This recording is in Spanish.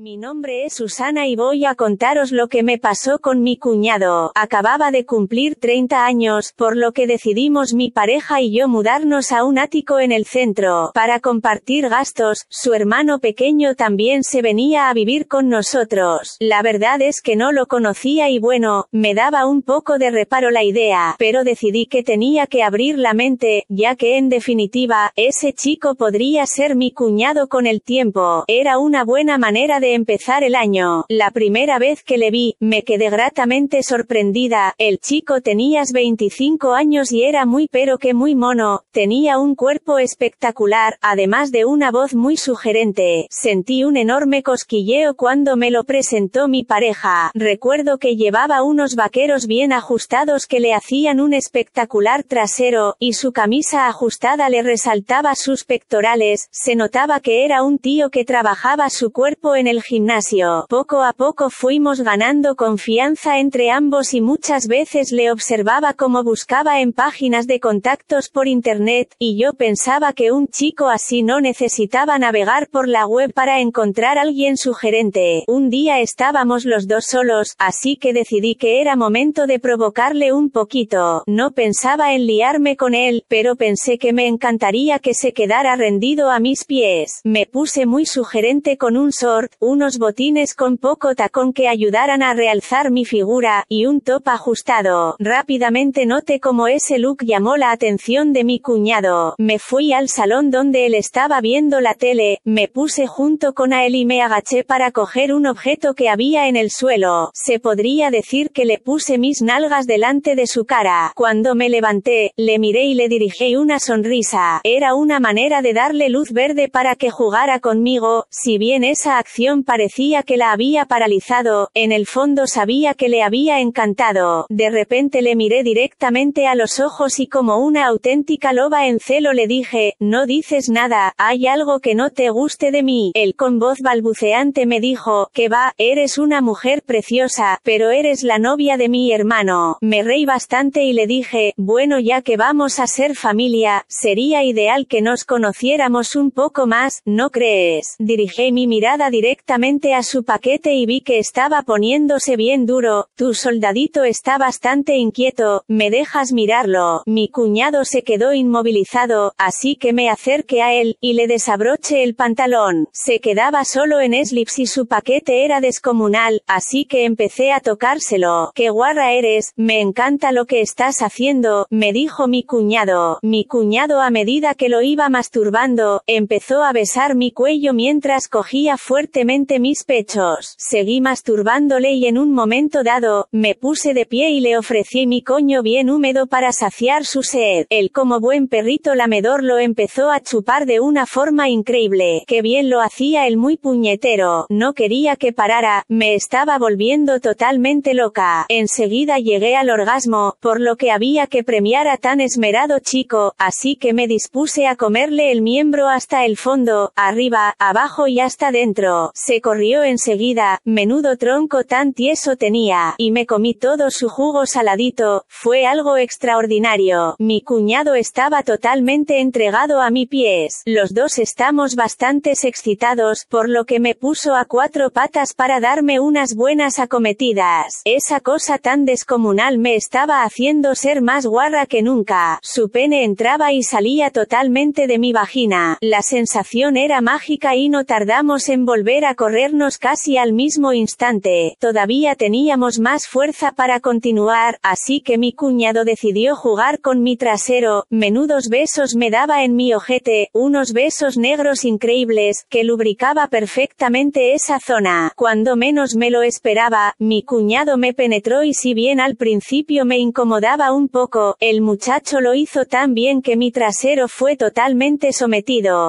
Mi nombre es Susana y voy a contaros lo que me pasó con mi cuñado. Acababa de cumplir 30 años, por lo que decidimos mi pareja y yo mudarnos a un ático en el centro, para compartir gastos. Su hermano pequeño también se venía a vivir con nosotros. La verdad es que no lo conocía y bueno, me daba un poco de reparo la idea, pero decidí que tenía que abrir la mente, ya que en definitiva, ese chico podría ser mi cuñado con el tiempo. Era una buena manera de empezar el año. La primera vez que le vi, me quedé gratamente sorprendida. El chico tenías 25 años y era muy pero que muy mono. Tenía un cuerpo espectacular, además de una voz muy sugerente. Sentí un enorme cosquilleo cuando me lo presentó mi pareja. Recuerdo que llevaba unos vaqueros bien ajustados que le hacían un espectacular trasero, y su camisa ajustada le resaltaba sus pectorales. Se notaba que era un tío que trabajaba su cuerpo en el gimnasio. Poco a poco fuimos ganando confianza entre ambos y muchas veces le observaba como buscaba en páginas de contactos por internet, y yo pensaba que un chico así no necesitaba navegar por la web para encontrar alguien sugerente. Un día estábamos los dos solos, así que decidí que era momento de provocarle un poquito. No pensaba en liarme con él, pero pensé que me encantaría que se quedara rendido a mis pies. Me puse muy sugerente con un short, unos botines con poco tacón que ayudaran a realzar mi figura, y un top ajustado. Rápidamente noté cómo ese look llamó la atención de mi cuñado. Me fui al salón donde él estaba viendo la tele, me puse junto con a él y me agaché para coger un objeto que había en el suelo. Se podría decir que le puse mis nalgas delante de su cara. Cuando me levanté, le miré y le dirigí una sonrisa. Era una manera de darle luz verde para que jugara conmigo, si bien esa acción parecía que la había paralizado, en el fondo sabía que le había encantado. De repente le miré directamente a los ojos y como una auténtica loba en celo le dije, no dices nada, hay algo que no te guste de mí. Él con voz balbuceante me dijo, que va, eres una mujer preciosa, pero eres la novia de mi hermano. Me reí bastante y le dije, bueno ya que vamos a ser familia, sería ideal que nos conociéramos un poco más, ¿no crees? Dirigí mi mirada directa a su paquete y vi que estaba poniéndose bien duro, tu soldadito está bastante inquieto, ¿me dejas mirarlo? Mi cuñado se quedó inmovilizado, así que me acerqué a él, y le desabroché el pantalón. Se quedaba solo en slips y su paquete era descomunal, así que empecé a tocárselo. ¡Qué guarra eres! Me encanta lo que estás haciendo, me dijo mi cuñado. Mi cuñado a medida que lo iba masturbando, empezó a besar mi cuello mientras cogía fuertemente mis pechos. Seguí masturbándole y en un momento dado, me puse de pie y le ofrecí mi coño bien húmedo para saciar su sed. Él como buen perrito lamedor lo empezó a chupar de una forma increíble. Que bien lo hacía el muy puñetero. No quería que parara, me estaba volviendo totalmente loca. Enseguida llegué al orgasmo, por lo que había que premiar a tan esmerado chico, así que me dispuse a comerle el miembro hasta el fondo, arriba, abajo y hasta dentro. Se corrió enseguida, menudo tronco tan tieso tenía, y me comí todo su jugo saladito, fue algo extraordinario. Mi cuñado estaba totalmente entregado a mi pies. Los dos estamos bastante excitados, por lo que me puso a cuatro patas para darme unas buenas acometidas. Esa cosa tan descomunal me estaba haciendo ser más guarra que nunca. Su pene entraba y salía totalmente de mi vagina. La sensación era mágica y no tardamos en volver a corrernos casi al mismo instante. Todavía teníamos más fuerza para continuar, así que mi cuñado decidió jugar con mi trasero, menudos besos me daba en mi ojete, unos besos negros increíbles, que lubricaba perfectamente esa zona. Cuando menos me lo esperaba, mi cuñado me penetró y si bien al principio me incomodaba un poco, el muchacho lo hizo tan bien que mi trasero fue totalmente sometido.